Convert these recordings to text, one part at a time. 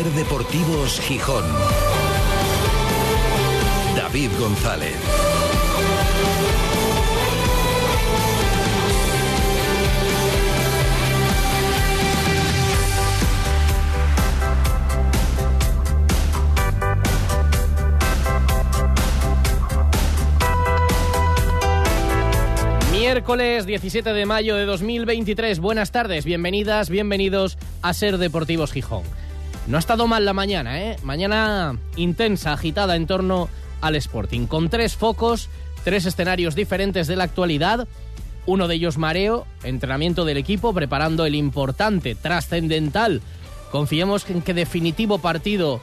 Ser Deportivos Gijón. David González. Miércoles 17 de mayo de 2023. Buenas tardes, bienvenidas, bienvenidos a Ser Deportivos Gijón. No ha estado mal la mañana, ¿eh? Mañana intensa, agitada en torno al Sporting, con tres focos, tres escenarios diferentes de la actualidad. Uno de ellos mareo, entrenamiento del equipo, preparando el importante, trascendental, confiemos en que definitivo partido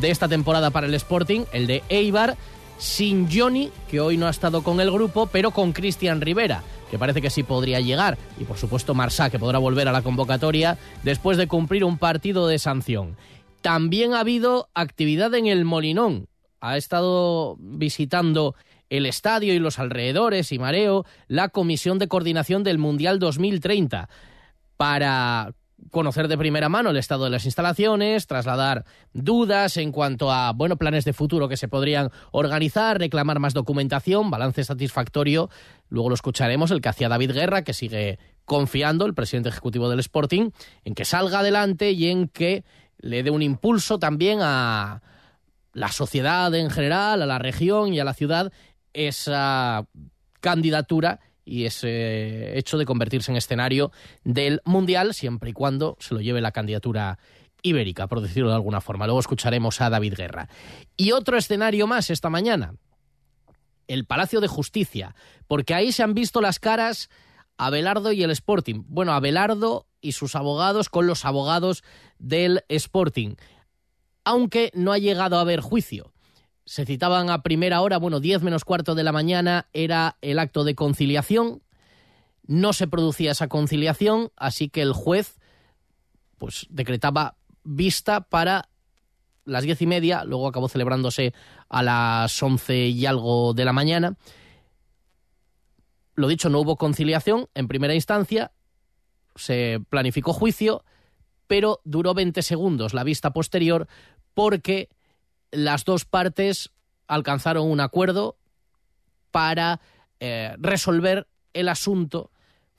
de esta temporada para el Sporting, el de Eibar, sin Johnny, que hoy no ha estado con el grupo, pero con Cristian Rivera, que parece que sí podría llegar, y por supuesto Marsá, que podrá volver a la convocatoria después de cumplir un partido de sanción. También ha habido actividad en el Molinón. Ha estado visitando el estadio y los alrededores y Mareo la Comisión de Coordinación del Mundial 2030 para conocer de primera mano el estado de las instalaciones, trasladar dudas en cuanto a bueno, planes de futuro que se podrían organizar, reclamar más documentación, balance satisfactorio. Luego lo escucharemos, el que hacía David Guerra, que sigue confiando, el presidente ejecutivo del Sporting, en que salga adelante y en que le dé un impulso también a la sociedad en general, a la región y a la ciudad, esa candidatura y ese hecho de convertirse en escenario del Mundial, siempre y cuando se lo lleve la candidatura ibérica, por decirlo de alguna forma. Luego escucharemos a David Guerra. Y otro escenario más esta mañana, el Palacio de Justicia, porque ahí se han visto las caras Abelardo y el Sporting. Bueno, Abelardo y sus abogados con los abogados del Sporting. Aunque no ha llegado a haber juicio se citaban a primera hora, bueno, 10 menos cuarto de la mañana era el acto de conciliación. No se producía esa conciliación, así que el juez pues decretaba vista para las diez y media, luego acabó celebrándose a las once y algo de la mañana. Lo dicho, no hubo conciliación en primera instancia, se planificó juicio, pero duró 20 segundos la vista posterior porque las dos partes alcanzaron un acuerdo para eh, resolver el asunto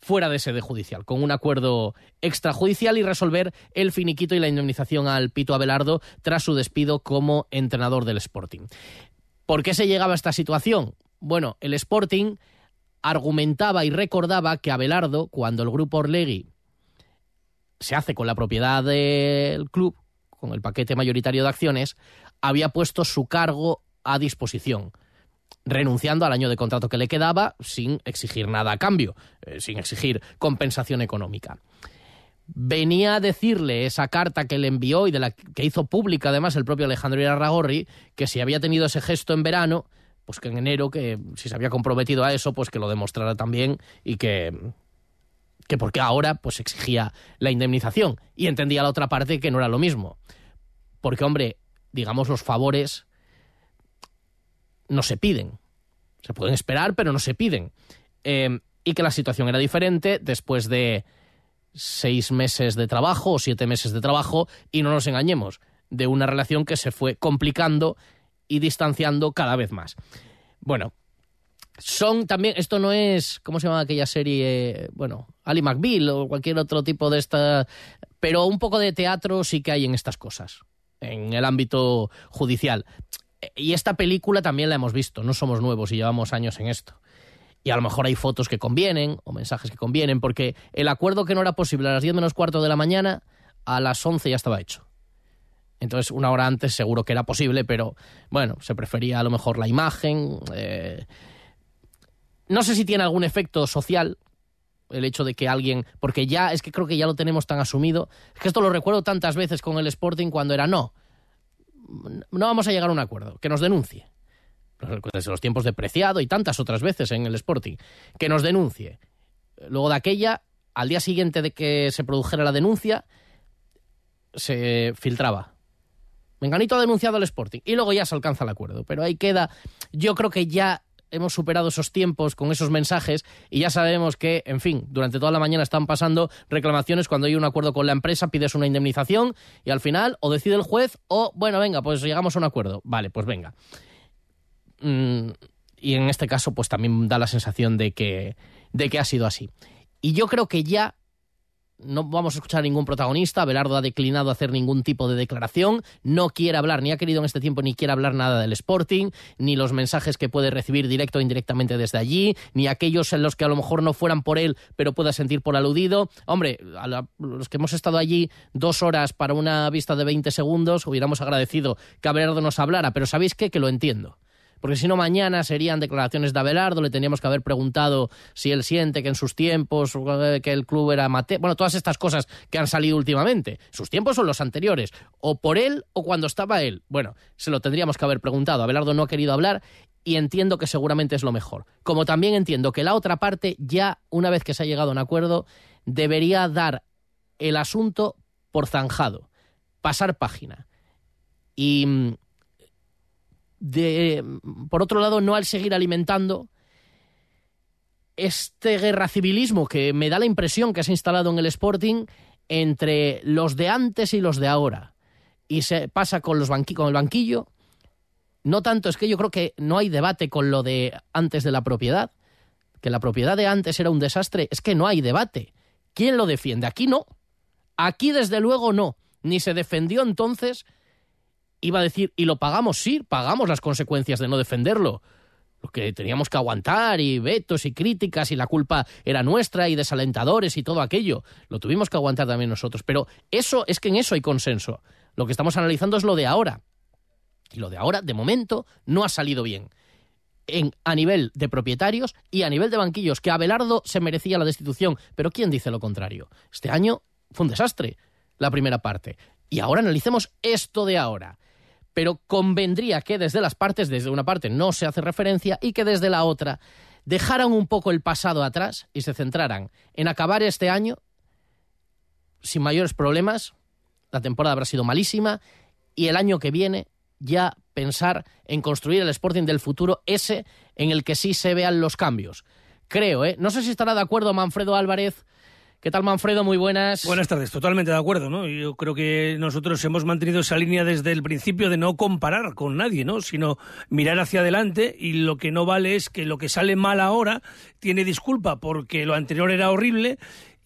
fuera de sede judicial, con un acuerdo extrajudicial y resolver el finiquito y la indemnización al Pito Abelardo tras su despido como entrenador del Sporting. ¿Por qué se llegaba a esta situación? Bueno, el Sporting argumentaba y recordaba que Abelardo, cuando el grupo Orlegui se hace con la propiedad del club, con el paquete mayoritario de acciones, había puesto su cargo a disposición, renunciando al año de contrato que le quedaba sin exigir nada a cambio, eh, sin exigir compensación económica. Venía a decirle esa carta que le envió y de la que hizo pública además el propio Alejandro Irarragorri, que si había tenido ese gesto en verano, pues que en enero, que si se había comprometido a eso, pues que lo demostrara también y que, que porque ahora pues exigía la indemnización y entendía la otra parte que no era lo mismo. Porque, hombre, digamos, los favores no se piden. Se pueden esperar, pero no se piden. Em, y que la situación era diferente después de seis meses de trabajo o siete meses de trabajo, y no nos engañemos, de una relación que se fue complicando y distanciando cada vez más. Bueno, son también, esto no es, ¿cómo se llama aquella serie? Bueno, Ali McBeal o cualquier otro tipo de esta, pero un poco de teatro sí que hay en estas cosas en el ámbito judicial. Y esta película también la hemos visto, no somos nuevos y llevamos años en esto. Y a lo mejor hay fotos que convienen o mensajes que convienen, porque el acuerdo que no era posible a las 10 menos cuarto de la mañana, a las 11 ya estaba hecho. Entonces, una hora antes seguro que era posible, pero bueno, se prefería a lo mejor la imagen. Eh, no sé si tiene algún efecto social, el hecho de que alguien, porque ya es que creo que ya lo tenemos tan asumido, es que esto lo recuerdo tantas veces con el Sporting cuando era no, no vamos a llegar a un acuerdo, que nos denuncie. Desde los tiempos de Preciado y tantas otras veces en el Sporting, que nos denuncie. Luego de aquella, al día siguiente de que se produjera la denuncia, se filtraba. Menganito ha denunciado al Sporting y luego ya se alcanza el acuerdo. Pero ahí queda, yo creo que ya hemos superado esos tiempos con esos mensajes y ya sabemos que, en fin, durante toda la mañana están pasando reclamaciones cuando hay un acuerdo con la empresa, pides una indemnización y al final o decide el juez o, bueno, venga, pues llegamos a un acuerdo. Vale, pues venga. Mm, y en este caso, pues también da la sensación de que, de que ha sido así. Y yo creo que ya no vamos a escuchar a ningún protagonista. Belardo ha declinado hacer ningún tipo de declaración. No quiere hablar, ni ha querido en este tiempo, ni quiere hablar nada del Sporting, ni los mensajes que puede recibir directo o indirectamente desde allí, ni aquellos en los que a lo mejor no fueran por él, pero pueda sentir por aludido. Hombre, a los que hemos estado allí dos horas para una vista de 20 segundos, hubiéramos agradecido que Belardo nos hablara, pero ¿sabéis qué? Que lo entiendo porque si no mañana serían declaraciones de Abelardo, le teníamos que haber preguntado si él siente que en sus tiempos, eh, que el club era mate, bueno, todas estas cosas que han salido últimamente. Sus tiempos son los anteriores, o por él o cuando estaba él. Bueno, se lo tendríamos que haber preguntado. Abelardo no ha querido hablar y entiendo que seguramente es lo mejor. Como también entiendo que la otra parte, ya una vez que se ha llegado a un acuerdo, debería dar el asunto por zanjado, pasar página. Y mm, de, por otro lado, no al seguir alimentando este guerra civilismo que me da la impresión que se ha instalado en el Sporting entre los de antes y los de ahora. Y se pasa con, los con el banquillo. No tanto, es que yo creo que no hay debate con lo de antes de la propiedad, que la propiedad de antes era un desastre, es que no hay debate. ¿Quién lo defiende? Aquí no. Aquí desde luego no. Ni se defendió entonces iba a decir, y lo pagamos, sí, pagamos las consecuencias de no defenderlo. Lo que teníamos que aguantar y vetos y críticas y la culpa era nuestra y desalentadores y todo aquello. Lo tuvimos que aguantar también nosotros. Pero eso es que en eso hay consenso. Lo que estamos analizando es lo de ahora. Y lo de ahora, de momento, no ha salido bien. En, a nivel de propietarios y a nivel de banquillos, que Abelardo se merecía la destitución. Pero ¿quién dice lo contrario? Este año fue un desastre, la primera parte. Y ahora analicemos esto de ahora pero convendría que desde las partes, desde una parte no se hace referencia y que desde la otra dejaran un poco el pasado atrás y se centraran en acabar este año sin mayores problemas, la temporada habrá sido malísima y el año que viene ya pensar en construir el Sporting del futuro, ese en el que sí se vean los cambios. Creo, ¿eh? No sé si estará de acuerdo Manfredo Álvarez ¿Qué tal, Manfredo? Muy buenas. Buenas tardes, totalmente de acuerdo, ¿no? Yo creo que nosotros hemos mantenido esa línea desde el principio de no comparar con nadie, ¿no? Sino mirar hacia adelante y lo que no vale es que lo que sale mal ahora tiene disculpa porque lo anterior era horrible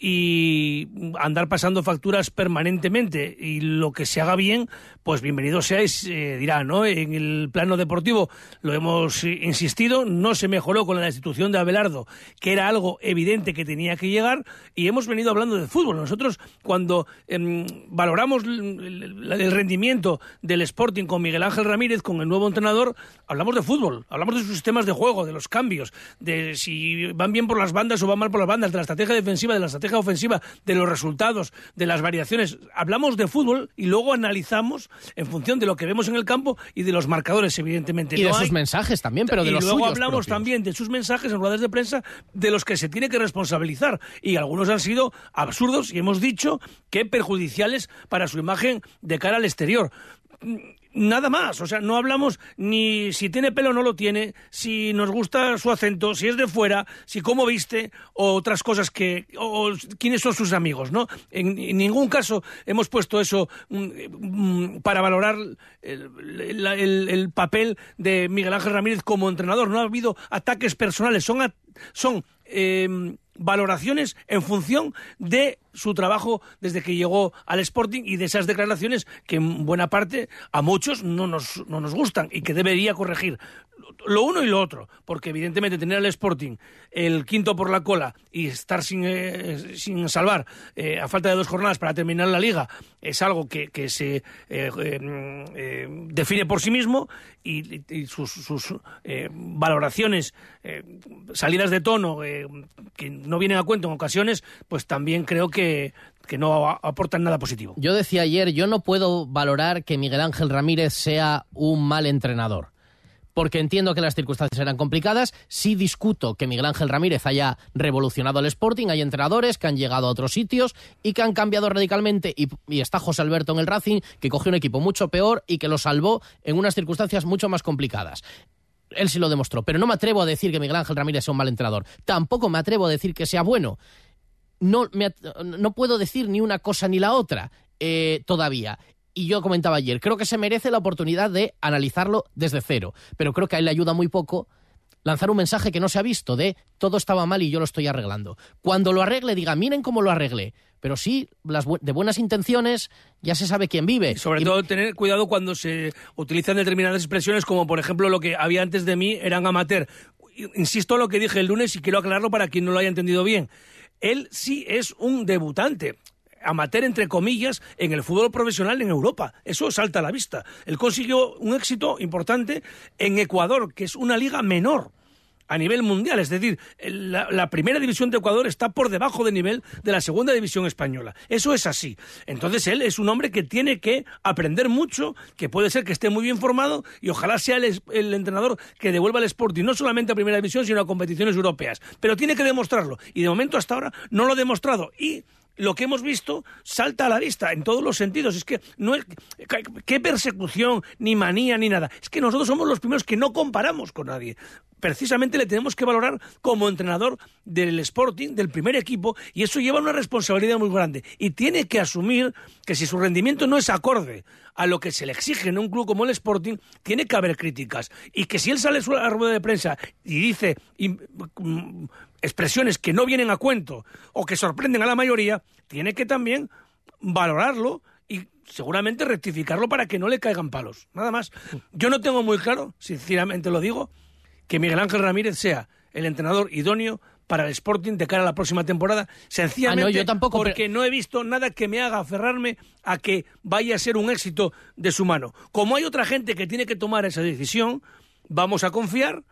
y andar pasando facturas permanentemente y lo que se haga bien, pues bienvenido seáis, eh, dirá, ¿no? En el plano deportivo lo hemos insistido, no se mejoró con la institución de Abelardo, que era algo evidente que tenía que llegar, y hemos venido hablando de fútbol. Nosotros, cuando em, valoramos el, rendimiento del Sporting con Miguel Ángel Ramírez, con el nuevo entrenador, hablamos de fútbol, hablamos de sus sistemas de juego, de los cambios, de si van bien por las bandas o van mal por las bandas, de la estrategia defensiva, de la estrategia ofensiva, de los resultados, de las variaciones. Hablamos de fútbol y luego analizamos en función de lo que vemos en el campo y de los marcadores, evidentemente. Y de sus mensajes también, pero de y los luego hablamos también de sus mensajes en ruedas de prensa de los que se tiene que responsabilizar. Y algunos han sido absurdos y hemos dicho que perjudiciales para su imagen de cara al exterior nada más. O sea, no hablamos ni si tiene pelo o no lo tiene, si nos gusta su acento, si es de fuera, si cómo viste, o otras cosas que. o, quiénes son sus amigos, ¿no? En, ningún caso hemos puesto eso mm, mm, para valorar el, papel de Miguel Ángel Ramírez como entrenador. No ha habido ataques personales, son. son em, valoraciones en función de su trabajo desde que llegó al Sporting y de esas declaraciones que en buena parte a muchos no nos, no nos gustan y que debería corregir lo uno y lo otro, porque evidentemente tener al Sporting el quinto por la cola y estar sin, eh, sin salvar eh, a falta de dos jornadas para terminar la liga es algo que, que se eh, define por sí mismo y, sus, sus valoraciones, salidas de tono que no vienen a cuento en ocasiones, pues también creo que que no aportan nada positivo. Yo decía ayer, yo no puedo valorar que Miguel Ángel Ramírez sea un mal entrenador porque entiendo que las circunstancias eran complicadas. Sí discuto que Miguel Ángel Ramírez haya revolucionado el Sporting. Hay entrenadores que han llegado a otros sitios y que han cambiado radicalmente. Y, está José Alberto en el Racing, que cogió un equipo mucho peor y que lo salvó en unas circunstancias mucho más complicadas él sí lo demostró, pero no me atrevo a decir que Miguel Ángel Ramírez sea un mal entrenador. Tampoco me atrevo a decir que sea bueno. No, no puedo decir ni una cosa ni la otra eh, todavía. Y yo comentaba ayer, creo que se merece la oportunidad de analizarlo desde cero, pero creo que a él le ayuda muy poco lanzar un mensaje que no se ha visto de todo estaba mal y yo lo estoy arreglando. Cuando lo arregle, diga, miren cómo lo arreglé. Pero sí, las de buenas intenciones ya se sabe quién vive. sobre todo tener cuidado cuando se utilizan determinadas expresiones como por ejemplo lo que había antes de mí eran amateur. Insisto en lo que dije el lunes y quiero aclararlo para quien no lo haya entendido bien. Él sí es un debutante amateur, entre comillas, en el fútbol profesional en Europa. Eso salta a la vista. Él consiguió un éxito importante en Ecuador, que es una liga menor a nivel mundial. Es decir, la, primera división de Ecuador está por debajo del nivel de la segunda división española. Eso es así. Entonces él es un hombre que tiene que aprender mucho, que puede ser que esté muy bien formado y ojalá sea el, entrenador que devuelva el Sporting no solamente a primera división, sino a competiciones europeas. Pero tiene que demostrarlo. Y de momento hasta ahora no lo ha demostrado. Y lo que hemos visto salta a la vista en todos los sentidos. Es que no es qué persecución, ni manía, ni nada. Es que nosotros somos los primeros que no comparamos con nadie. Precisamente le tenemos que valorar como entrenador del Sporting, del primer equipo, y eso lleva una responsabilidad muy grande. Y tiene que asumir que si su rendimiento no es acorde a lo que se le exige en un club como el Sporting, tiene que haber críticas. Y que si él sale a la rueda de prensa y dice expresiones que no vienen a cuento o que sorprenden a la mayoría, tiene que también valorarlo y seguramente rectificarlo para que no le caigan palos. Nada más. Yo no tengo muy claro, sinceramente lo digo, que Miguel Ángel Ramírez sea el entrenador idóneo para el Sporting de cara a la próxima temporada, sencillamente ah, yo tampoco, porque no he visto nada que me haga aferrarme a que vaya a ser un éxito de su mano. Como hay otra gente que tiene que tomar esa decisión, vamos a confiar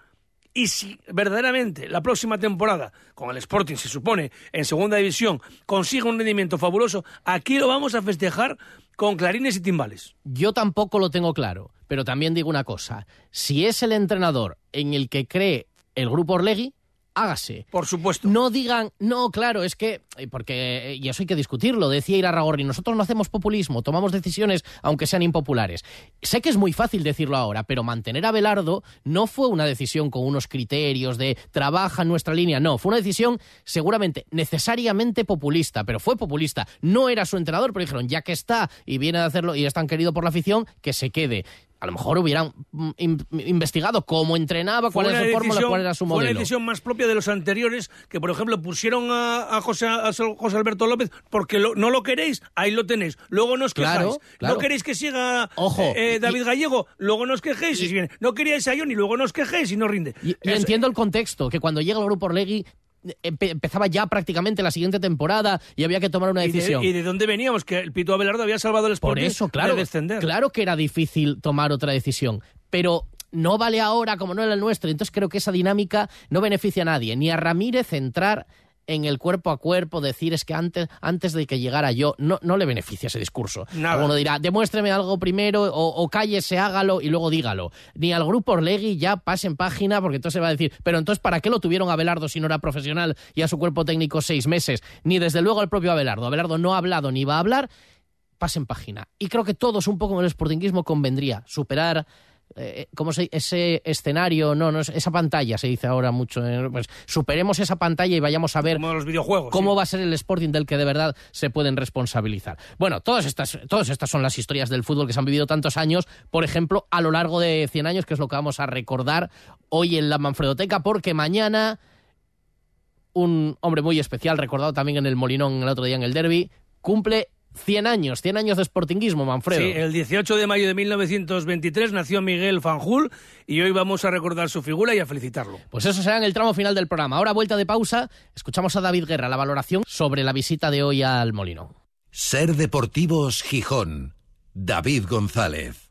y si verdaderamente la próxima temporada, con el Sporting se supone en segunda división, consigue un rendimiento fabuloso, aquí lo vamos a festejar con clarines y timbales. Yo tampoco lo tengo claro, pero también digo una cosa. Si es el entrenador en el que cree el grupo Orlegui, hágase. Por supuesto. No digan, no, claro, es que, eh, porque, eh, y eso hay que discutirlo, decía Irarragorri, nosotros no hacemos populismo, tomamos decisiones aunque sean impopulares. Sé que es muy fácil decirlo ahora, pero mantener a Belardo no fue una decisión con unos criterios de trabaja en nuestra línea, no, fue una decisión seguramente necesariamente populista, pero fue populista. No era su entrenador, pero dijeron, ya que está y viene a hacerlo y es tan querido por la afición, que se quede a lo mejor hubieran mm, investigado cómo entrenaba, cuál era su fórmula, cuál era su modelo. Fue una decisión más propia de los anteriores, que por ejemplo pusieron a, José, José, Alberto López porque no lo queréis, ahí lo tenéis. Luego no os quejáis. No queréis que siga eh, David Gallego, luego no os quejéis. Y, no queríais a Ion y luego no os quejéis y no rinde. Y, entiendo el contexto, que cuando llega el grupo Orlegui empezaba ya prácticamente la siguiente temporada y había que tomar una decisión. ¿Y de, dónde veníamos? Que el Pito Abelardo había salvado el Sporting Por eso, claro, de descender. Claro que era difícil tomar otra decisión, pero no vale ahora como no era el nuestro. Entonces creo que esa dinámica no beneficia a nadie, ni a Ramírez entrar en el cuerpo a cuerpo, decir es que antes, antes de que llegara yo, no, no le beneficia ese discurso. Uno dirá, demuéstreme algo primero o, cállese, hágalo y luego dígalo. Ni al grupo Orlegui ya pasen página porque entonces se va a decir, pero entonces ¿para qué lo tuvieron a Belardo si no era profesional y a su cuerpo técnico seis meses? Ni desde luego al propio Abelardo. Abelardo no ha hablado ni va a hablar, pasen página. Y creo que todos un poco en el sportinguismo convendría superar eh, ¿cómo se, ese escenario, no, no, esa pantalla se dice ahora mucho, eh, pues superemos esa pantalla y vayamos a ver los videojuegos, cómo va a ser el Sporting del que de verdad se pueden responsabilizar. Bueno, todas estas, todas estas son las historias del fútbol que se han vivido tantos años, por ejemplo, a lo largo de 100 años, que es lo que vamos a recordar hoy en la Manfredoteca, porque mañana un hombre muy especial, recordado también en el Molinón el otro día en el Derby, cumple 100 años, 100 años de sportinguismo, Manfredo. Sí, el 18 de mayo de 1923 nació Miguel Fanjul y hoy vamos a recordar su figura y a felicitarlo. Pues eso será en el tramo final del programa. Ahora, vuelta de pausa, escuchamos a David Guerra la valoración sobre la visita de hoy al Molino. Ser Deportivos Gijón. David González.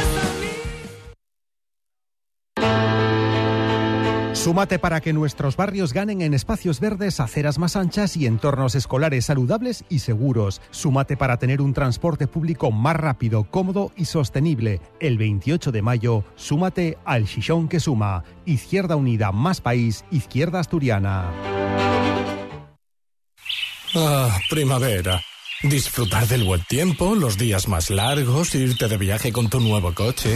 Súmate para que nuestros barrios ganen en espacios verdes, aceras más anchas y entornos escolares saludables y seguros. Súmate para tener un transporte público más rápido, cómodo y sostenible. El 28 de mayo, súmate al Chichón que suma. Izquierda Unida, más país, Izquierda Asturiana. Ah, primavera. Disfrutar del buen tiempo, los días más largos, irte de viaje con tu nuevo coche.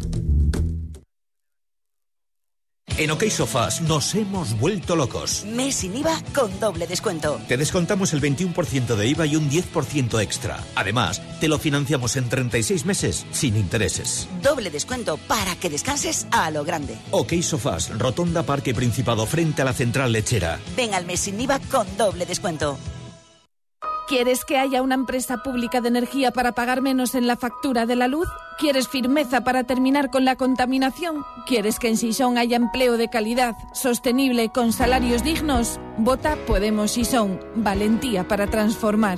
En OK Sofás nos hemos vuelto locos. Mes sin IVA con doble descuento. Te descontamos el 21% de IVA y un 10% extra. Además, te lo financiamos en 36 meses sin intereses. Doble descuento para que descanses a lo grande. OK Sofás, Rotonda Parque Principado frente a la central lechera. Ven al mes sin IVA con doble descuento. ¿Quieres que haya una empresa pública de energía para pagar menos en la factura de la luz? ¿Quieres firmeza para terminar con la contaminación? ¿Quieres que en Sison haya empleo de calidad, sostenible, con salarios dignos? Vota Podemos Sison. Valentía para transformar.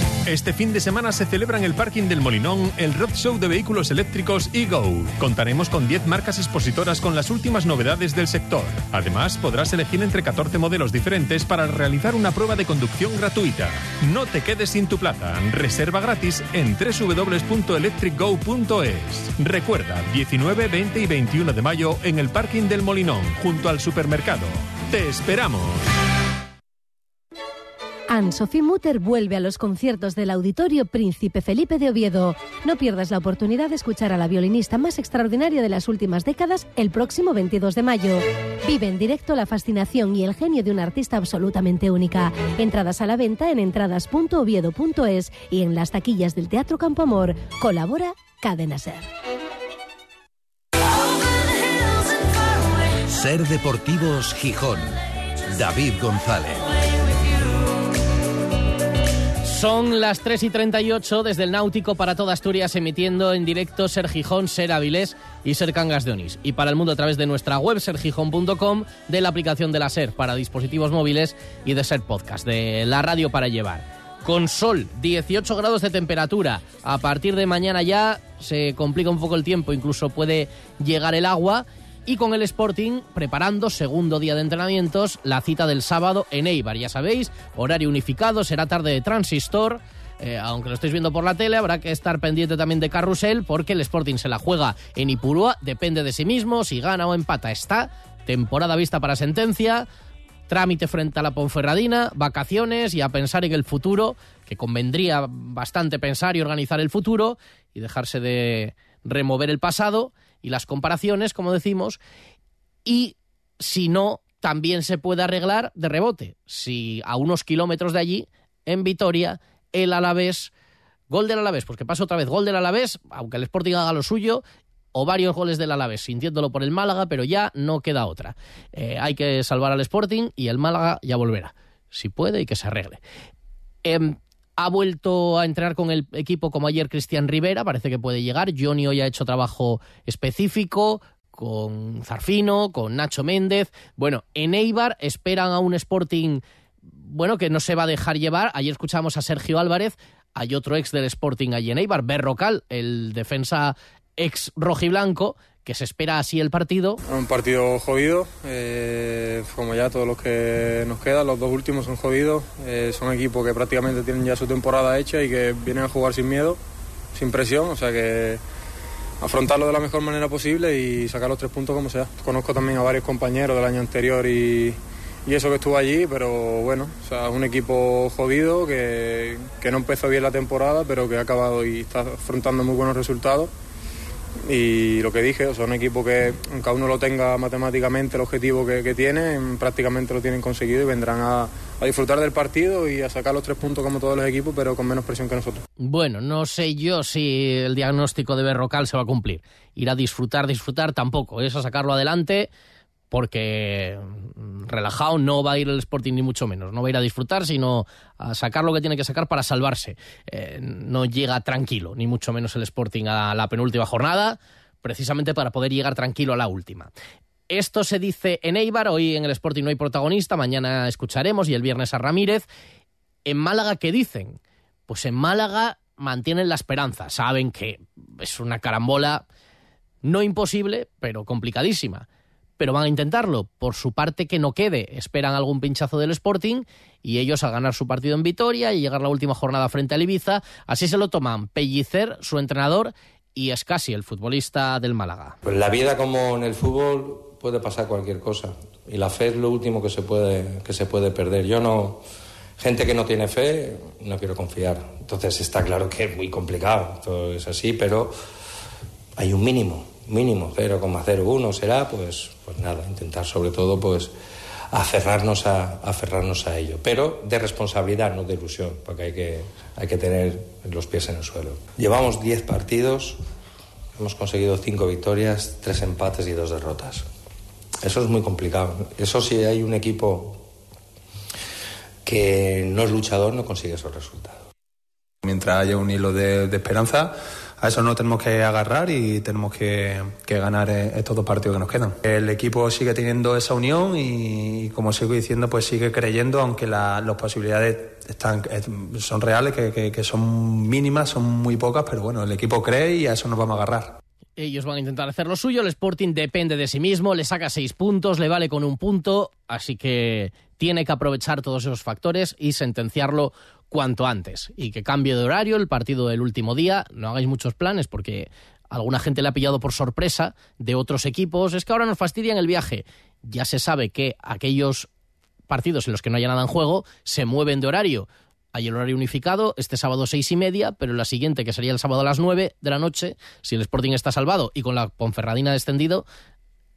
Este fin de semana se celebra en el parking del Molinón el Road Show de vehículos eléctricos eGo. Contaremos con 10 marcas expositoras con las últimas novedades del sector. Además, podrás elegir entre 14 modelos diferentes para realizar una prueba de conducción gratuita. No te quedes sin tu plaza. Reserva gratis en www.electricgo.es. Recuerda, 19, 20 y 21 de mayo en el parking del Molinón, junto al supermercado. ¡Te esperamos! Anne-Sophie Mutter vuelve a los conciertos del Auditorio Príncipe Felipe de Oviedo. No pierdas la oportunidad de escuchar a la violinista más extraordinaria de las últimas décadas el próximo 22 de mayo. Vive en directo la fascinación y el genio de una artista absolutamente única. Entradas a la venta en entradas.oviedo.es y en las taquillas del Teatro Campo Amor. Colabora Cadena Ser. Ser Deportivos Gijón. David González. Son las 3 y 38 desde el Náutico para toda Asturias, emitiendo en directo Ser Gijón, Ser Avilés y Ser Cangas de Onís. Y para el mundo a través de nuestra web sergijón.com, de la aplicación de la Ser para dispositivos móviles y de Ser Podcast, de la radio para llevar. Con sol, 18 grados de temperatura. A partir de mañana ya se complica un poco el tiempo, incluso puede llegar el agua y con el Sporting preparando segundo día de entrenamientos, la cita del sábado en Eibar. Ya sabéis, horario unificado, será tarde de transistor. Eh, aunque lo estéis viendo por la tele, habrá que estar pendiente también de Carrusel porque el Sporting se la juega en Ipurúa, depende de sí mismo, si gana o empata está, temporada vista para sentencia, trámite frente a la Ponferradina, vacaciones y a pensar en el futuro, que convendría bastante pensar y organizar el futuro y dejarse de remover el pasado y las comparaciones, como decimos, y si no, también se puede arreglar de rebote. Si a unos kilómetros de allí, en Vitoria, el Alavés, gol del Alavés, porque pasa otra vez, gol del Alavés, aunque el Sporting haga lo suyo, o varios goles del Alavés, sintiéndolo por el Málaga, pero ya no queda otra. Eh, hay que salvar al Sporting y el Málaga ya volverá, si puede y que se arregle. Eh, ha vuelto a entrenar con el equipo como ayer Cristian Rivera, parece que puede llegar. Johnny hoy ha hecho trabajo específico con Zarfino, con Nacho Méndez. Bueno, en Eibar esperan a un Sporting, bueno, que no se va a dejar llevar. Ayer escuchamos a Sergio Álvarez, hay otro ex del Sporting allí en Eibar, Berrocal, el defensa ex rojiblanco, que se espera así el partido. Un partido jodido, eh, como ya todos los que nos quedan, los dos últimos son jodidos, eh, son equipos que prácticamente tienen ya su temporada hecha y que vienen a jugar sin miedo, sin presión, o sea que afrontarlo de la mejor manera posible y sacar los tres puntos como sea. Conozco también a varios compañeros del año anterior y, eso que estuvo allí, pero bueno, o sea, es un equipo jodido que no empezó bien la temporada, pero que ha acabado y está afrontando muy buenos resultados. Y lo que dije, o sea, un equipo que, aunque uno lo tenga matemáticamente el objetivo que, que tiene, prácticamente lo tienen conseguido y vendrán a, a disfrutar del partido y a sacar los tres puntos como todos los equipos, pero con menos presión que nosotros. Bueno, no sé yo si el diagnóstico de Berrocal se va a cumplir. Ir a disfrutar, disfrutar tampoco, es a sacarlo adelante porque mm, relajado no va a ir el Sporting ni mucho menos, no va a ir a disfrutar, sino a sacar lo que tiene que sacar para salvarse. Eh, no llega tranquilo, ni mucho menos el Sporting a la penúltima jornada, precisamente para poder llegar tranquilo a la última. Esto se dice en Eibar, hoy en el Sporting no hay protagonista, mañana escucharemos y el viernes a Ramírez. En Málaga, ¿qué dicen? Pues en Málaga mantienen la esperanza, saben que es una carambola no imposible, pero complicadísima pero van a intentarlo. Por su parte, que no quede. Esperan algún pinchazo del Sporting y ellos a ganar su partido en Vitoria y llegar la última jornada frente al Ibiza. Así se lo toman Pellicer, su entrenador, y Escasi, el futbolista del Málaga. Pues la vida, como en el fútbol, puede pasar cualquier cosa. Y la fe es lo último que se puede, que se puede perder. Yo no. Gente que no tiene fe, no quiero confiar. Entonces está claro que es muy complicado, todo es así, pero hay un mínimo mínimo 0,01 será, pues nada, intentar sobre todo pues aferrarnos a, aferrarnos a ello. Pero de responsabilidad, no de ilusión, porque hay que, hay que tener los pies en el suelo. Llevamos 10 partidos, hemos conseguido 5 victorias, 3 empates y 2 derrotas. Eso es muy complicado. Eso si hay un equipo que no es luchador, no consigue esos resultados. Mientras haya un hilo de, de esperanza, a eso no tenemos que agarrar y tenemos que, ganar eh, estos dos partidos que nos quedan. El equipo sigue teniendo esa unión y, como sigo diciendo, pues sigue creyendo, aunque la, las posibilidades están, son reales, que son mínimas, son muy pocas, pero bueno, el equipo cree y a eso nos vamos a agarrar. Ellos van a intentar hacer lo suyo, el Sporting depende de sí mismo, le saca seis puntos, le vale con un punto, así que tiene que aprovechar todos esos factores y sentenciarlo cuanto antes. Y que cambie de horario el partido del último día. No hagáis muchos planes porque alguna gente le ha pillado por sorpresa de otros equipos. Es que ahora nos fastidian el viaje. Ya se sabe que aquellos partidos en los que no haya nada en juego se mueven de horario. Hay el horario unificado, este sábado seis y media, pero la siguiente, que sería el sábado a las nueve de la noche, si el Sporting está salvado y con la Ponferradina descendido,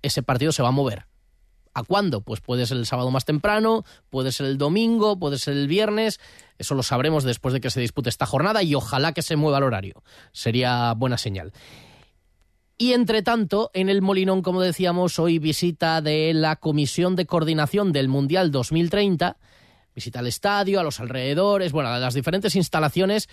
ese partido se va a mover. ¿A cuándo? Pues puede ser el sábado más temprano, puede ser el domingo, puede ser el viernes. Eso lo sabremos después de que se dispute esta jornada y ojalá que se mueva el horario. Sería buena señal. Y entre tanto, en el Molinón, como decíamos, hoy visita de la Comisión de Coordinación del Mundial 2030. Visita al estadio, a los alrededores, bueno, a las diferentes instalaciones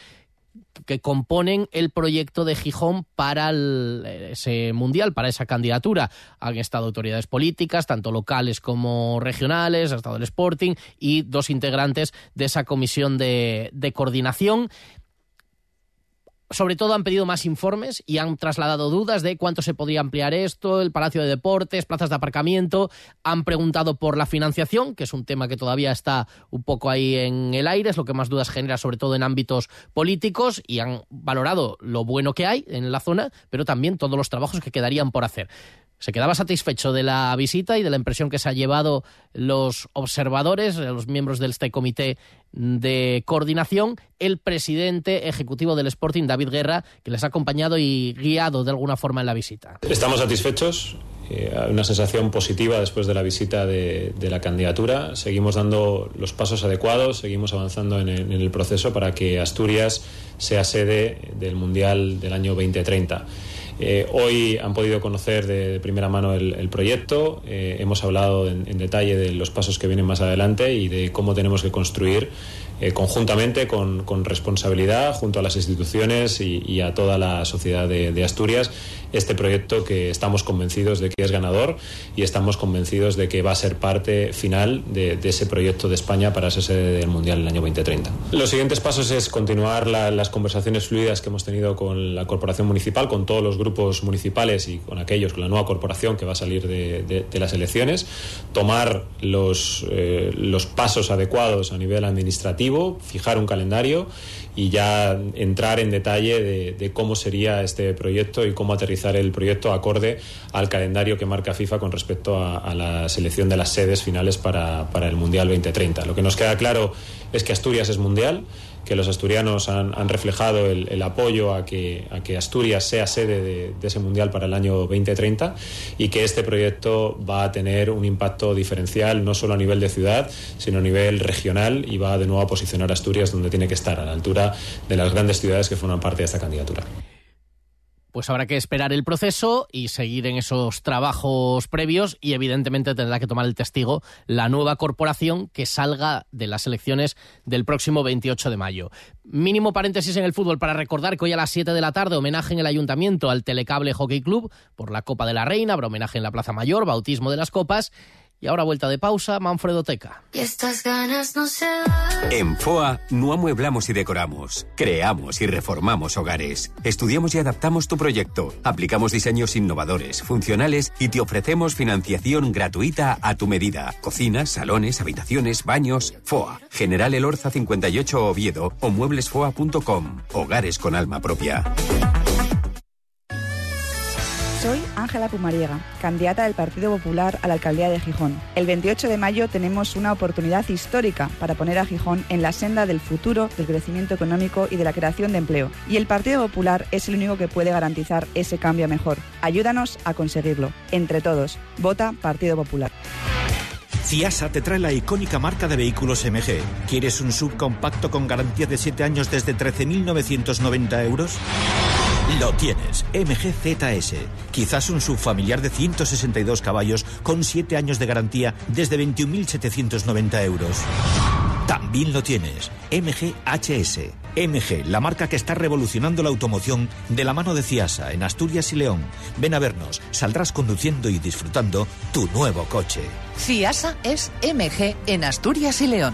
que componen el proyecto de Gijón para el, ese mundial, para esa candidatura. Han estado autoridades políticas, tanto locales como regionales, ha estado el Sporting y dos integrantes de esa comisión de coordinación sobre todo han pedido más informes y han trasladado dudas de cuánto se podría ampliar esto, el Palacio de Deportes, plazas de aparcamiento. Han preguntado por la financiación, que es un tema que todavía está un poco ahí en el aire, es lo que más dudas genera, sobre todo en ámbitos políticos, y han valorado lo bueno que hay en la zona, pero también todos los trabajos que quedarían por hacer se quedaba satisfecho de la visita y de la impresión que se ha llevado los observadores, los miembros de este comité de coordinación, el presidente ejecutivo del Sporting, David Guerra, que les ha acompañado y guiado de alguna forma en la visita. Estamos satisfechos. Eh, una sensación positiva después de la visita de, la candidatura. Seguimos dando los pasos adecuados, seguimos avanzando en el, en el proceso para que Asturias sea sede del Mundial del año 2030. Eh, hoy han podido conocer de, primera mano el, el proyecto, eh, hemos hablado en, en, detalle de los pasos que vienen más adelante y de cómo tenemos que construir eh, conjuntamente, con, con, responsabilidad, junto a las instituciones y, y a toda la sociedad de, de, Asturias, este proyecto que estamos convencidos de que es ganador y estamos convencidos de que va a ser parte final de, de ese proyecto de España para ser sede del Mundial en el año 2030. Los siguientes pasos es continuar la, las conversaciones fluidas que hemos tenido con la Corporación Municipal, con todos los grupos municipales y con aquellos, con la nueva corporación que va a salir de, de- de las elecciones, tomar los, eh, los pasos adecuados a nivel administrativo, fijar un calendario y ya entrar en detalle de, cómo sería este proyecto y cómo aterrizar el proyecto acorde al calendario que marca FIFA con respecto a, a la selección de las sedes finales para, para el Mundial 2030. Lo que nos queda claro es que Asturias es mundial, que los asturianos han, reflejado el, el apoyo a que, a que Asturias sea sede de, de ese mundial para el año 2030 y que este proyecto va a tener un impacto diferencial no solo a nivel de ciudad, sino a nivel regional y va de nuevo a posicionar a Asturias donde tiene que estar, a la altura de las grandes ciudades que forman parte de esta candidatura. Pues habrá que esperar el proceso y seguir en esos trabajos previos y evidentemente tendrá que tomar el testigo la nueva corporación que salga de las elecciones del próximo 28 de mayo. Mínimo paréntesis en el fútbol para recordar que hoy a las 7 de la tarde homenaje en el ayuntamiento al Telecable Hockey Club por la Copa de la Reina, habrá homenaje en la Plaza Mayor, bautismo de las copas y ahora vuelta de pausa, Manfredo Teca. Y estas ganas no se van. En FOA no amueblamos y decoramos, creamos y reformamos hogares. Estudiamos y adaptamos tu proyecto, aplicamos diseños innovadores, funcionales y te ofrecemos financiación gratuita a tu medida. Cocinas, salones, habitaciones, baños. FOA, General Elorza 58 Oviedo o mueblesfoa.com. Hogares con alma propia. Soy Ángela Pumariega, candidata del Partido Popular a la alcaldía de Gijón. El 28 de mayo tenemos una oportunidad histórica para poner a Gijón en la senda del futuro, del crecimiento económico y de la creación de empleo. Y el Partido Popular es el único que puede garantizar ese cambio mejor. Ayúdanos a conseguirlo. Entre todos, vota Partido Popular. Ciasa te trae la icónica marca de vehículos MG. ¿Quieres un subcompacto con garantía de 7 años desde 13.990 euros? Lo tienes, MG ZS. Quizás un subfamiliar de 162 caballos con 7 años de garantía desde 21.790 euros. También lo tienes, MG HS. MG, la marca que está revolucionando la automoción de la mano de Ciasa en Asturias y León. Ven a vernos, saldrás conduciendo y disfrutando tu nuevo coche. CIASA es MG en Asturias y León.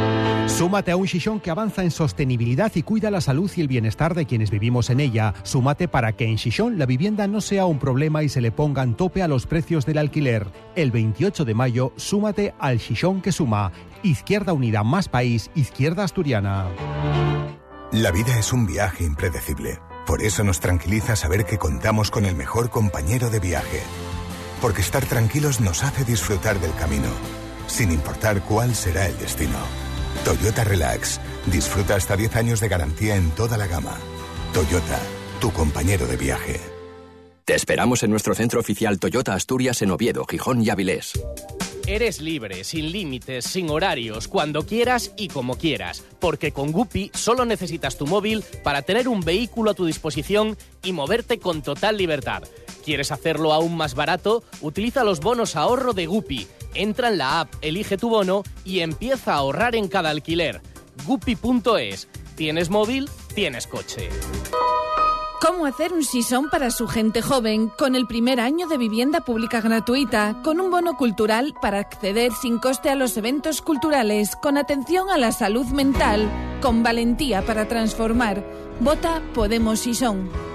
Súmate a un Shishon que avanza en sostenibilidad y cuida la salud y el bienestar de quienes vivimos en ella. Súmate para que en Shishon la vivienda no sea un problema y se le pongan tope a los precios del alquiler. El 28 de mayo, súmate al Shishon que suma. Izquierda Unida más País, Izquierda Asturiana. La vida es un viaje impredecible. Por eso nos tranquiliza saber que contamos con el mejor compañero de viaje. Porque estar tranquilos nos hace disfrutar del camino, sin importar cuál será el destino. Toyota Relax. Disfruta hasta 10 años de garantía en toda la gama. Toyota, tu compañero de viaje. Te esperamos en nuestro centro oficial Toyota Asturias en Oviedo, Gijón y Avilés. Eres libre, sin límites, sin horarios, cuando quieras y como quieras, porque con Guppy solo necesitas tu móvil para tener un vehículo a tu disposición y moverte con total libertad. ¿Quieres hacerlo aún más barato? Utiliza los bonos ahorro de Guppy. Entra en la app, elige tu bono y empieza a ahorrar en cada alquiler. Guppy.es. ¿Tienes móvil? Tienes coche. ¿Cómo hacer un sisón para su gente joven con el primer año de vivienda pública gratuita, con un bono cultural para acceder sin coste a los eventos culturales, con atención a la salud mental, con valentía para transformar? Vota Podemos Sisón.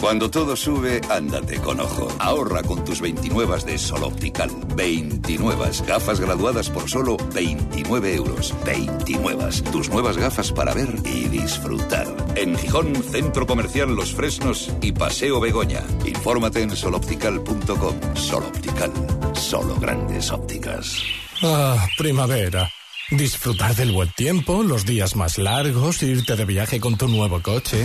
Cuando todo sube, ándate con ojo. Ahorra con tus 29 de Sol Optical. 29 gafas graduadas por solo 29 euros. 29. Tus nuevas gafas para ver y disfrutar. En Gijón, Centro Comercial Los Fresnos y Paseo Begoña. Infórmate en soloptical.com. Sol Optical. Solo grandes ópticas. Ah, primavera. Disfrutar del buen tiempo, los días más largos, irte de viaje con tu nuevo coche.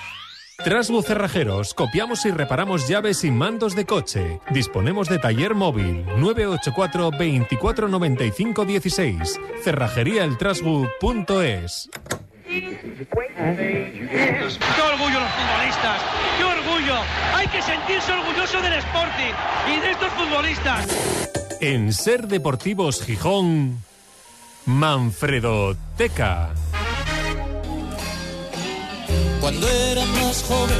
Trasbu Cerrajeros, copiamos y reparamos llaves y mandos de coche. Disponemos de taller móvil 984 2495 16. Cerrajeríaeltrasbu.es. ¡Qué orgullo los futbolistas! ¡Qué orgullo! Hay que sentirse orgulloso del Sporting y de estos futbolistas. En Ser Deportivos Gijón, Manfredo Teca. Cuando era más joven,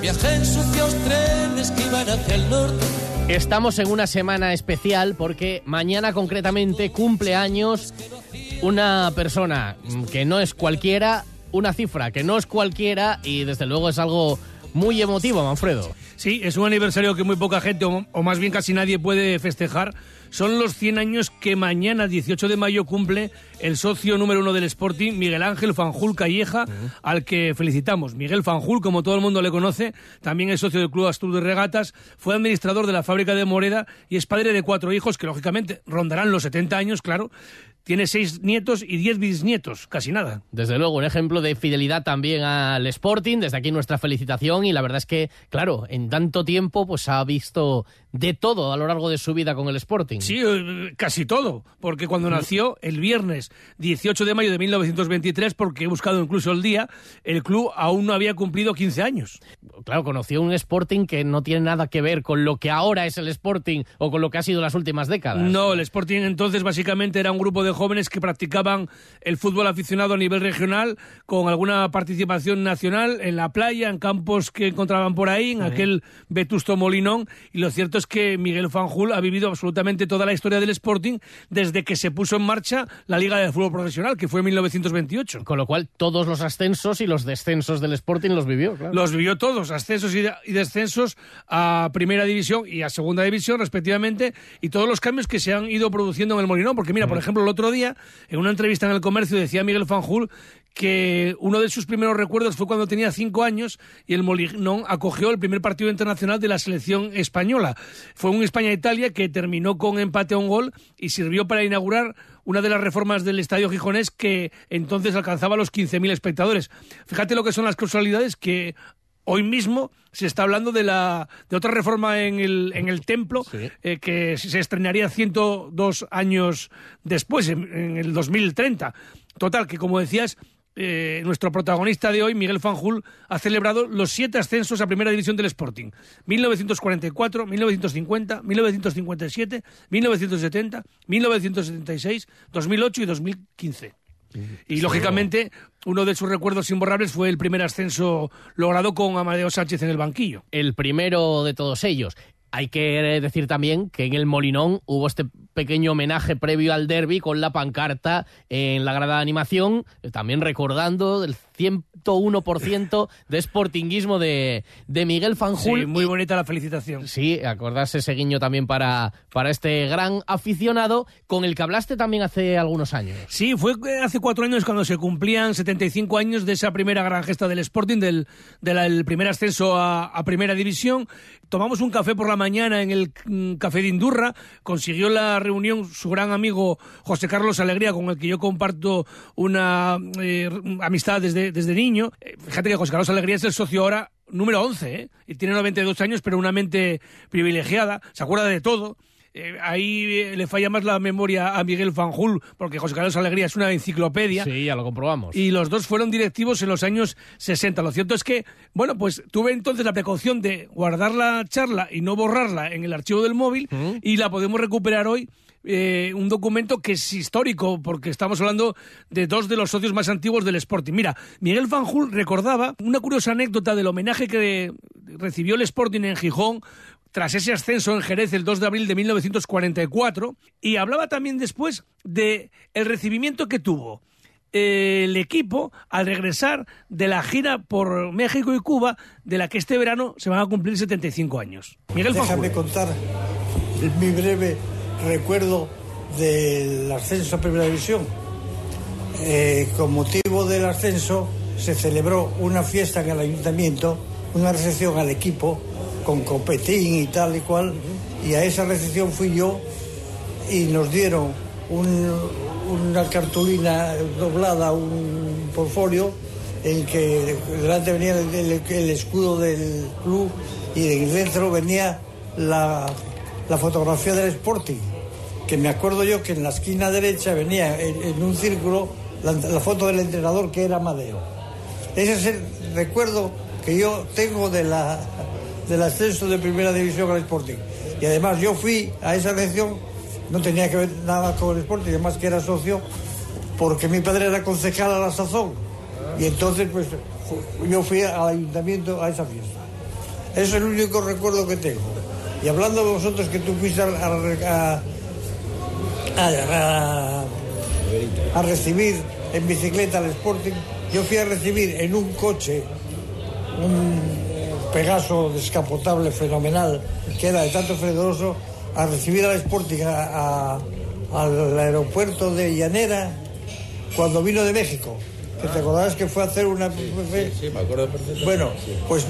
viajé en sucios trenes que iban hacia el norte. Estamos en una semana especial porque mañana concretamente cumple años una persona que no es cualquiera, una cifra que no es cualquiera y desde luego es algo muy emotivo, Manfredo. Sí, es un aniversario que muy poca gente, o, o más bien casi nadie puede festejar. Son los 100 años que mañana, 18 de mayo, cumple el socio número uno del Sporting, Miguel Ángel Fanjul Calleja, al que felicitamos. Miguel Fanjul, como todo el mundo le conoce, también es socio del Club Astur de Regatas, fue administrador de la fábrica de Moreda y es padre de cuatro hijos que, lógicamente, rondarán los 70 años, claro. Tiene seis nietos y diez bisnietos, casi nada. Desde luego, un ejemplo de fidelidad también al Sporting. Desde aquí nuestra felicitación y la verdad es que, claro, en tanto tiempo pues ha visto de todo a lo largo de su vida con el Sporting. Sí, eh, casi todo, porque cuando nació el viernes 18 de mayo de 1923, porque he buscado incluso el día, el club aún no había cumplido 15 años. Claro, conoció un Sporting que no tiene nada que ver con lo que ahora es el Sporting o con lo que ha sido las últimas décadas. No, el Sporting entonces básicamente era un grupo de jóvenes que practicaban el fútbol aficionado a nivel regional, con alguna participación nacional en la playa, en campos que encontraban por ahí, en aquel vetusto molinón, y lo cierto es que Miguel Fanjul ha vivido absolutamente toda la historia del Sporting desde que se puso en marcha la Liga de Fútbol Profesional, que fue en 1928. Con lo cual, todos los ascensos y los descensos del Sporting los vivió, claro. Los vivió todos, ascensos y, de- y descensos a Primera División y a Segunda División, respectivamente, y todos los cambios que se han ido produciendo en el Molinón. Porque mira, por ejemplo, el otro día, en una entrevista en el comercio, decía Miguel Fanjul que uno de sus primeros recuerdos fue cuando tenía cinco años y el Molinón acogió el primer partido internacional de la selección española. Fue un España-Italia que terminó con empate a un gol y sirvió para inaugurar una de las reformas del estadio gijonés que entonces alcanzaba los 15.000 espectadores. Fíjate lo que son las causalidades que hoy mismo se está hablando de la de otra reforma en el, en el templo eh, que se estrenaría 102 años después, en, en el 2030. Total, que como decías, eh, nuestro protagonista de hoy, Miguel Fanjul, ha celebrado los siete ascensos a primera división del Sporting. 1944, 1950, 1957, 1970, 1976, 2008 y 2015. Y lógicamente, uno de sus recuerdos imborrables fue el primer ascenso logrado con Amadeo Sánchez en el banquillo. El primero de todos ellos. Hay que decir también que en el Molinón hubo este pequeño homenaje previo al derby con la pancarta en la grada de animación, eh, también recordando el 101% de sportinguismo de, de Miguel Fanjul. Sí, muy bonita la felicitación. Sí, acordarse ese guiño también para, para este gran aficionado con el que hablaste también hace algunos años. Sí, fue hace cuatro años cuando se cumplían 75 años de esa primera gran gesta del Sporting, del, del primer ascenso a, a Primera División. Tomamos un café por la mañana en el mm, Café de Indurra. Consiguió la reunión su gran amigo José Carlos Alegría, con el que yo comparto una eh, amistad desde, desde niño. Eh, Fíjate que José Carlos Alegría es el socio ahora número 11, ¿eh? y tiene 92 años, pero una mente privilegiada, se acuerda de todo. Eh, ahí eh, le falla más la memoria a Miguel Fanjul, porque José Carlos Alegría es una enciclopedia. Sí, ya lo comprobamos. Y los dos fueron directivos en los años 60. Lo cierto es que, bueno, pues tuve entonces la precaución de guardar la charla y no borrarla en el archivo del móvil y la podemos recuperar hoy. eh, un documento que es histórico, porque estamos hablando de dos de los socios más antiguos del Sporting. Mira, Miguel Fanjul recordaba una curiosa anécdota del homenaje que recibió el Sporting en Gijón tras ese ascenso en Jerez el 2 de abril de 1944 y hablaba también después de el recibimiento que tuvo eh, el equipo al regresar de la gira por México y Cuba de la que este verano se van a cumplir 75 años. Miguel Déjame contar mi breve recuerdo del ascenso a Primera División. Eh, con motivo del ascenso se celebró una fiesta en el ayuntamiento, una recepción al equipo con copetín y tal y cual, y a esa recepción fui yo y nos dieron un- una cartulina doblada, un portfolio, en que delante venía el, escudo del club y dentro venía la, la fotografía del Sporting, que me acuerdo yo que en la esquina derecha venía en, un círculo la, la foto del entrenador que era Amadeo. Ese es el recuerdo que yo tengo de la, del ascenso de primera división al Sporting. Y además yo fui a esa elección, no tenía que ver nada con el Sporting, además que era socio, porque mi padre era concejal a la sazón. Y entonces pues yo fui al ayuntamiento a esa fiesta. Es el único recuerdo que tengo. Y hablando de vosotros que tú fuiste a- a- a- a recibir en bicicleta al Sporting, yo fui a recibir en un coche un Pegaso descapotable fenomenal que era de tanto fredoroso a recibir al Sporting a- a- al aeropuerto de Llanera cuando vino de México. Que te acordarás que fue a hacer una... Sí, me acuerdo perfectamente. Bueno, pues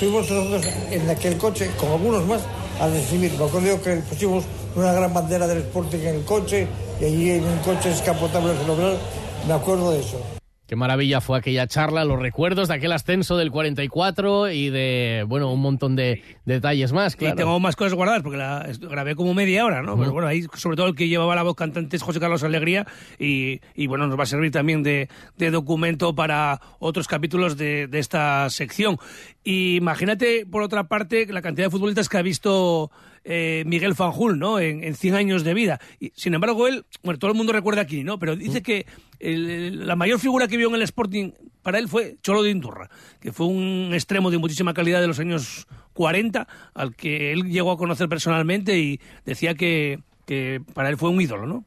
fuimos nosotros en aquel coche, con algunos más, a recibir. Me acuerdo que pusimos una gran bandera del Sporting en el coche y allí en un coche descapotable fenomenal. Me acuerdo de eso. Qué maravilla fue aquella charla, los recuerdos de aquel ascenso del 44 y de, bueno, un montón de detalles más, claro. Y tengo más cosas guardadas porque la grabé como media hora, ¿no? Pero bueno, ahí sobre todo el que llevaba la voz cantante es José Carlos Alegría y, y, bueno, nos va a servir también de, de documento para otros capítulos de, de esta sección. Y imagínate, por otra parte, la cantidad de futbolistas que ha visto eh, Miguel Fanjul, ¿no? En, en 100 años de vida. Y, sin embargo, él, bueno, todo el mundo recuerda aquí, ¿no? Pero dice que el- el- la mayor figura que vio en el Sporting para él fue Cholo de Indurra, que fue un extremo de muchísima calidad de los años 40, al que él llegó a conocer personalmente y decía que, que para él fue un ídolo, ¿no?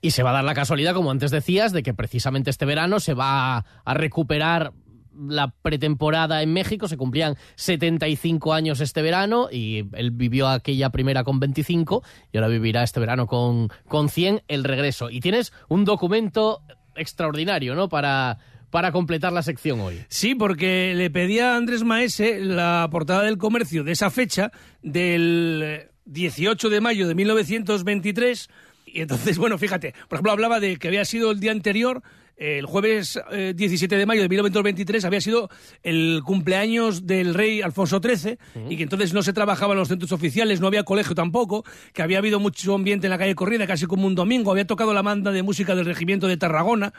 Y se va a dar la casualidad, como antes decías, de que precisamente este verano se va a recuperar la pretemporada en México, se cumplían 75 años este verano y él vivió aquella primera con 25 y ahora vivirá este verano con, con 100 el regreso. Y tienes un documento extraordinario, ¿no? Para, para completar la sección hoy. Sí, porque le pedía a Andrés Maese la portada del comercio de esa fecha, del 18 de mayo de 1923. Y entonces, bueno, fíjate, por ejemplo, hablaba de que había sido el día anterior, el jueves eh, 17 de mayo de 1923, había sido el cumpleaños del rey Alfonso XIII y que entonces no se trabajaba en los centros oficiales, no había colegio tampoco, que había habido mucho ambiente en la calle Corrida, casi como un domingo, había tocado la banda de música del regimiento de Tarragona.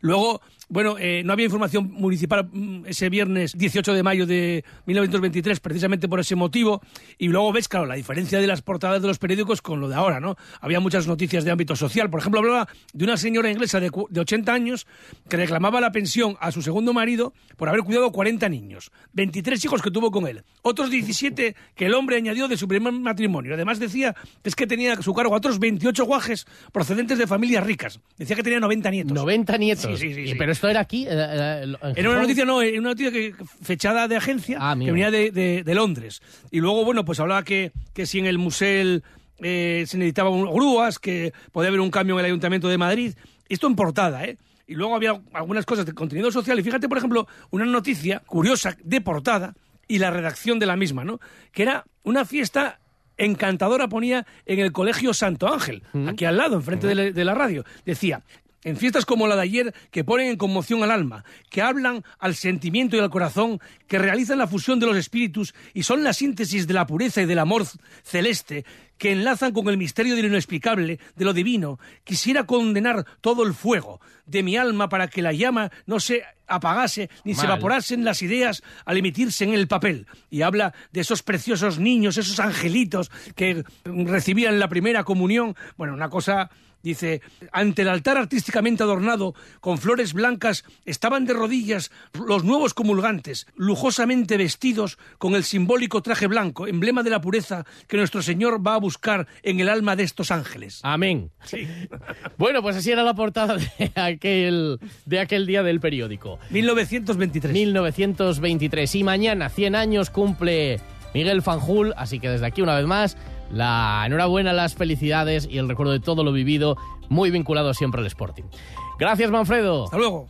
Luego, bueno, eh, no había información municipal mm, ese viernes 18 de mayo de 1923, precisamente por ese motivo. Y luego ves, claro, la diferencia de las portadas de los periódicos con lo de ahora, ¿no? Había muchas noticias de ámbito social. Por ejemplo, hablaba de una señora inglesa de, de 80 años que reclamaba la pensión a su segundo marido por haber cuidado 40 niños, 23 hijos que tuvo con él, otros 17 que el hombre añadió de su primer matrimonio. Además decía que es que tenía a su cargo a otros 28 guajes procedentes de familias ricas. Decía que tenía 90 nietos. 90 nietos. Sí, sí, sí. Pero esto era aquí. eh, eh, Era una noticia, no, era una noticia que, fechada de agencia que amigo. venía de, de- de Londres. Y luego, bueno, pues hablaba que, que si en el museo eh, se necesitaban grúas, que podía haber un cambio en el Ayuntamiento de Madrid. Esto en portada, ¿eh? Y luego había algunas cosas de contenido social. Y fíjate, por ejemplo, una noticia curiosa de portada y la redacción de la misma, ¿no? Que era una fiesta encantadora, ponía en el Colegio Santo Ángel, aquí al lado, enfrente de la- de la radio. Decía, en fiestas como la de ayer, que ponen en conmoción al alma, que hablan al sentimiento y al corazón, que realizan la fusión de los espíritus y son la síntesis de la pureza y del amor celeste, que enlazan con el misterio de lo inexplicable, de lo divino, quisiera condenar todo el fuego de mi alma para que la llama no se apagase ni se evaporasen las ideas al emitirse en el papel. Y habla de esos preciosos niños, esos angelitos que recibían la primera comunión. Bueno, una cosa Dice, ante el altar artísticamente adornado con flores blancas estaban de rodillas los nuevos comulgantes, lujosamente vestidos con el simbólico traje blanco, emblema de la pureza que nuestro Señor va a buscar en el alma de estos ángeles. Amén. Bueno, pues así era la portada de aquel, de aquel día del periódico. 1923. 1923. Y mañana, 100 años, cumple Miguel Fanjul. Así que desde aquí, una vez más, la enhorabuena, las felicidades y el recuerdo de todo lo vivido, muy vinculado siempre al Sporting. Gracias, Manfredo. Hasta luego.